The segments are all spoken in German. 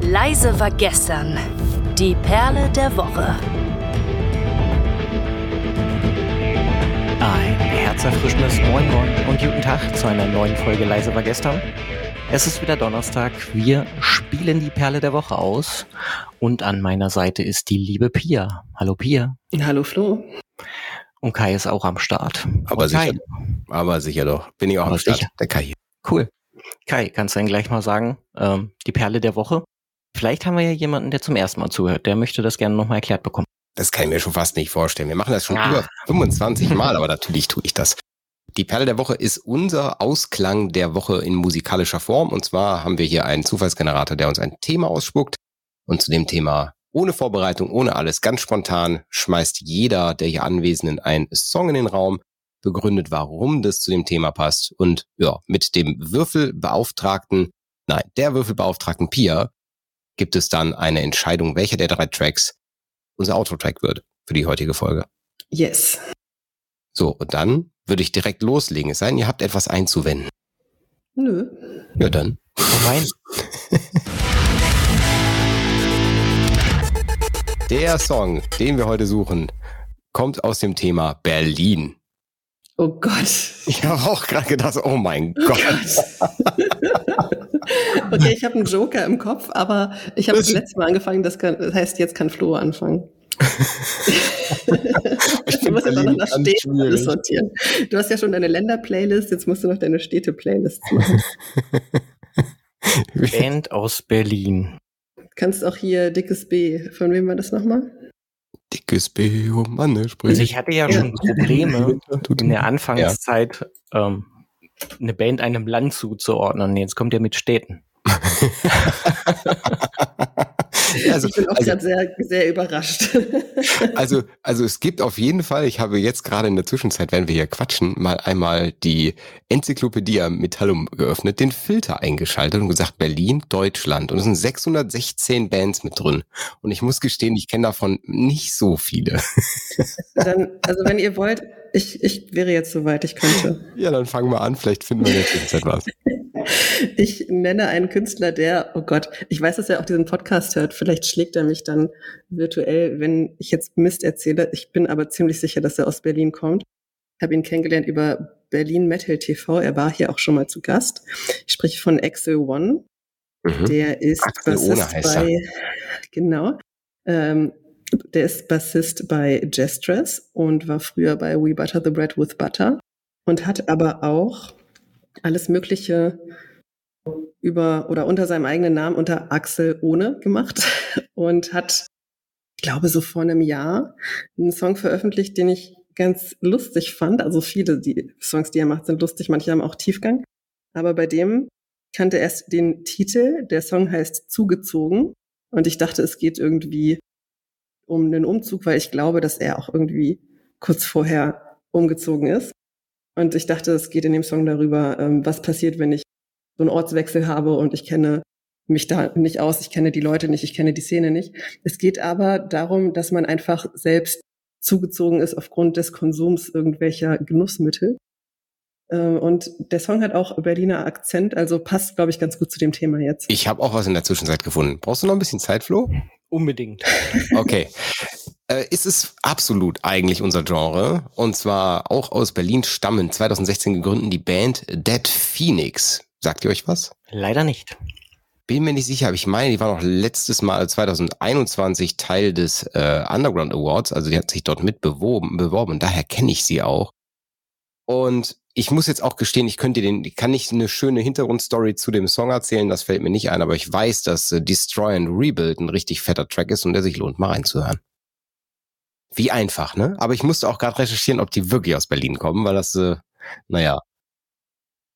Leise war gestern. Die Perle der Woche. Ein herzerfrischendes Moin Moin und guten Tag zu einer neuen Folge Leise war gestern. Es ist wieder Donnerstag. Wir spielen die Perle der Woche aus. Und an meiner Seite ist die liebe Pia. Hallo Pia. Hallo Flo. Und Kai ist auch am Start. Aber sicher, aber sicher doch. Bin ich auch Aber am Start. sicher. Der Kai. Cool. Kai, kannst du dann gleich mal sagen, ähm, die Perle der Woche? Vielleicht haben wir ja jemanden, der zum ersten Mal zuhört. Der möchte das gerne nochmal erklärt bekommen. Das kann ich mir schon fast nicht vorstellen. Wir machen das schon Ah. über 25 Mal, aber natürlich tue ich das. Die Perle der Woche ist unser Ausklang der Woche in musikalischer Form. Und zwar haben wir hier einen Zufallsgenerator, der uns ein Thema ausspuckt. Und zu dem Thema ohne Vorbereitung, ohne alles, ganz spontan schmeißt jeder der hier Anwesenden einen Song in den Raum, begründet, warum das zu dem Thema passt. Und ja, mit dem Würfelbeauftragten, nein, der Würfelbeauftragten Pia gibt es dann eine Entscheidung, welcher der drei Tracks unser Outro-Track wird für die heutige Folge. Yes. So, und dann würde ich direkt loslegen. Es sei denn, ihr habt etwas einzuwenden. Nö. Ja, dann. Hau rein. Der Song, den wir heute suchen, kommt aus dem Thema Berlin. Oh Gott. Ich habe auch gerade gedacht, oh mein Gott. okay, ich habe einen Joker im Kopf, aber ich habe das letzte Mal angefangen, das, kann, das heißt, jetzt kann Flo anfangen. Ich du musst jetzt auch noch Städten alles sortieren. Du hast ja schon deine Länder-Playlist, jetzt musst du noch deine Städte-Playlists machen. Band aus Berlin. Kannst auch hier dickes B. Von wem war das nochmal? Dickes B, oh Mann, ne, Also sprich. ich hatte ja schon Probleme in der Anfangszeit, ähm, eine Band einem Land zuzuordnen. Jetzt kommt er mit Städten. also, ich bin auch also, gerade sehr, sehr überrascht. also, also es gibt auf jeden Fall, ich habe jetzt gerade in der Zwischenzeit, während wir hier quatschen, mal einmal die Enzyklopädie Metallum geöffnet, den Filter eingeschaltet und gesagt Berlin, Deutschland. Und es sind 616 Bands mit drin. Und ich muss gestehen, ich kenne davon nicht so viele. Dann, also wenn ihr wollt, ich, ich wäre jetzt soweit, ich könnte. Ja, dann fangen wir an, vielleicht finden wir in der Zwischenzeit was. Ich nenne einen Künstler, der, oh Gott, ich weiß, dass er auch diesen Podcast hört. Vielleicht schlägt er mich dann virtuell, wenn ich jetzt Mist erzähle. Ich bin aber ziemlich sicher, dass er aus Berlin kommt. Ich habe ihn kennengelernt über Berlin Metal TV. Er war hier auch schon mal zu Gast. Ich spreche von Axel One. Mhm. Der ist Axel Bassist bei, genau, ähm, der ist Bassist bei Jestress und war früher bei We Butter the Bread with Butter und hat aber auch alles Mögliche über oder unter seinem eigenen Namen unter Axel ohne gemacht und hat, ich glaube, so vor einem Jahr einen Song veröffentlicht, den ich ganz lustig fand. Also viele die Songs, die er macht, sind lustig, manche haben auch Tiefgang. Aber bei dem kannte erst den Titel. Der Song heißt Zugezogen. Und ich dachte, es geht irgendwie um einen Umzug, weil ich glaube, dass er auch irgendwie kurz vorher umgezogen ist. Und ich dachte, es geht in dem Song darüber, ähm, was passiert, wenn ich so einen Ortswechsel habe und ich kenne mich da nicht aus, ich kenne die Leute nicht, ich kenne die Szene nicht. Es geht aber darum, dass man einfach selbst zugezogen ist aufgrund des Konsums irgendwelcher Genussmittel. Ähm, Und der Song hat auch Berliner Akzent, also passt, glaube ich, ganz gut zu dem Thema jetzt. Ich habe auch was in der Zwischenzeit gefunden. Brauchst du noch ein bisschen Zeit, Flo? Unbedingt. Okay. Äh, ist es absolut eigentlich unser Genre. Und zwar auch aus Berlin stammen 2016 gegründet die Band Dead Phoenix. Sagt ihr euch was? Leider nicht. Bin mir nicht sicher, aber ich meine, die war noch letztes Mal 2021 Teil des äh, Underground Awards. Also die hat sich dort mit beworben, beworben. Daher kenne ich sie auch. Und ich muss jetzt auch gestehen, ich könnte den, ich kann nicht eine schöne Hintergrundstory zu dem Song erzählen, das fällt mir nicht ein, aber ich weiß, dass äh, Destroy and Rebuild ein richtig fetter Track ist und der sich lohnt, mal reinzuhören. Wie einfach, ne? Aber ich musste auch gerade recherchieren, ob die wirklich aus Berlin kommen, weil das, äh, naja.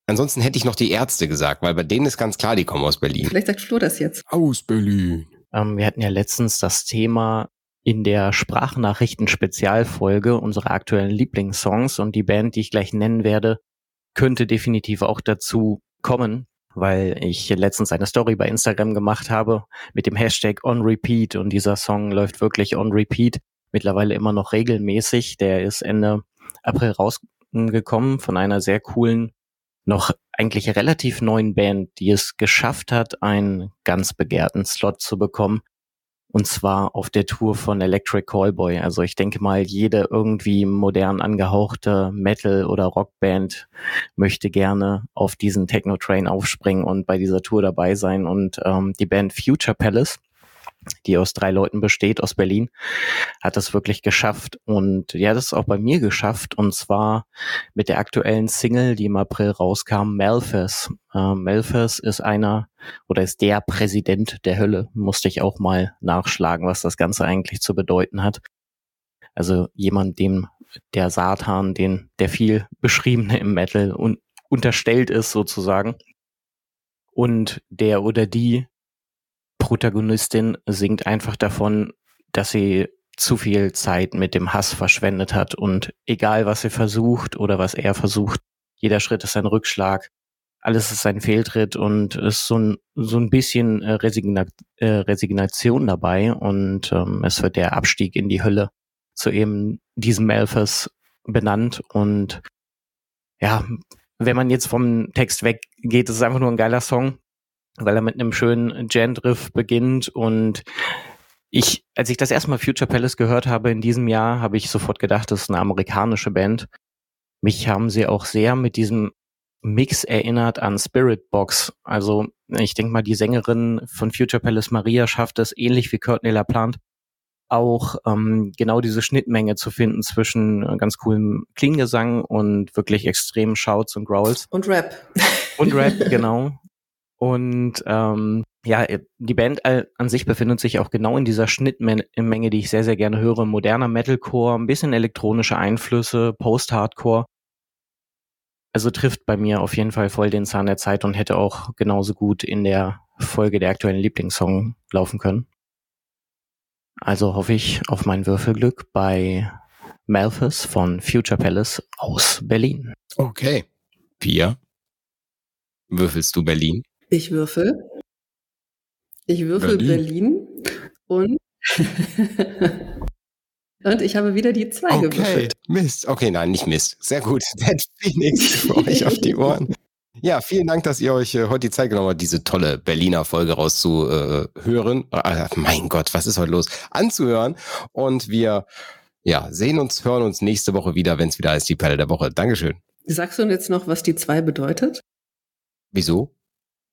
Ansonsten hätte ich noch die Ärzte gesagt, weil bei denen ist ganz klar, die kommen aus Berlin. Vielleicht sagt Flo das jetzt. Aus Berlin. Ähm, wir hatten ja letztens das Thema in der Sprachnachrichten-Spezialfolge unsere aktuellen Lieblingssongs und die Band, die ich gleich nennen werde, könnte definitiv auch dazu kommen, weil ich letztens eine Story bei Instagram gemacht habe mit dem Hashtag on repeat und dieser Song läuft wirklich on repeat mittlerweile immer noch regelmäßig. Der ist Ende April rausgekommen von einer sehr coolen noch eigentlich relativ neuen Band, die es geschafft hat, einen ganz begehrten Slot zu bekommen. Und zwar auf der Tour von Electric Callboy. Also ich denke mal, jede irgendwie modern angehauchte Metal- oder Rockband möchte gerne auf diesen Techno-Train aufspringen und bei dieser Tour dabei sein. Und ähm, die Band Future Palace die aus drei Leuten besteht, aus Berlin, hat das wirklich geschafft. Und ja, das ist auch bei mir geschafft. Und zwar mit der aktuellen Single, die im April rauskam, Malthus. Äh, Malthus ist einer oder ist der Präsident der Hölle. Musste ich auch mal nachschlagen, was das Ganze eigentlich zu bedeuten hat. Also jemand, dem der Satan, den der viel beschriebene im Metal un unterstellt ist sozusagen. Und der oder die Protagonistin singt einfach davon, dass sie zu viel Zeit mit dem Hass verschwendet hat und egal was sie versucht oder was er versucht, jeder Schritt ist ein Rückschlag, alles ist ein Fehltritt und es ist so ein, so ein bisschen äh, Resigna äh, Resignation dabei und ähm, es wird der Abstieg in die Hölle zu eben diesem Elfers benannt und ja, wenn man jetzt vom Text weggeht, ist es einfach nur ein geiler Song weil er mit einem schönen Gendriff beginnt und ich, als ich das erste Mal Future Palace gehört habe in diesem Jahr, habe ich sofort gedacht, das ist eine amerikanische Band. Mich haben sie auch sehr mit diesem Mix erinnert an Spirit Box. Also ich denke mal, die Sängerin von Future Palace Maria schafft es ähnlich wie Courtney LaPlante auch ähm, genau diese Schnittmenge zu finden zwischen äh, ganz coolem Klingesang und wirklich extremen Shouts und Growls. Und Rap. Und Rap, genau. Und ähm, ja, äh, die Band an sich befindet sich auch genau in dieser Schnittmenge, die ich sehr, sehr gerne höre. Moderner Metalcore, ein bisschen elektronische Einflüsse, Post-Hardcore. Also trifft bei mir auf jeden Fall voll den Zahn der Zeit und hätte auch genauso gut in der Folge der aktuellen Lieblingssong laufen können. Also hoffe ich auf mein Würfelglück bei Malthus von Future Palace aus Berlin. Okay. Pia, würfelst du Berlin? Ich würfel. Ich würfel Berlin, Berlin und und ich habe wieder die zwei okay. gewürfelt. Mist. Okay, nein, nicht Mist. Sehr gut. Dead Phoenix für euch auf die Ohren. Ja, vielen Dank, dass ihr euch äh, heute die Zeit genommen habt, diese tolle Berliner Folge rauszuhören. Äh, mein Gott, was ist heute los? Anzuhören. Und wir ja, sehen uns, hören uns nächste Woche wieder, wenn es wieder heißt, die Perle der Woche. Dankeschön. Sagst du jetzt noch, was die zwei bedeutet? Wieso?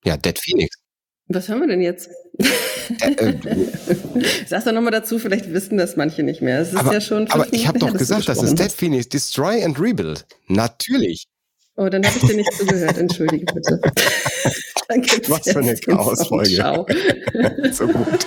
Ja, Dead Phoenix. Was hören wir denn jetzt? Äh, äh, Sag doch nochmal dazu, vielleicht wissen das manche nicht mehr. Es ist aber, ja schon aber ich habe doch gesagt, das ist Dead Phoenix, Destroy and Rebuild. Natürlich. Oh, dann habe ich dir nicht zugehört. Entschuldige bitte. Was für eine Chaosfolge. Ciao. so gut.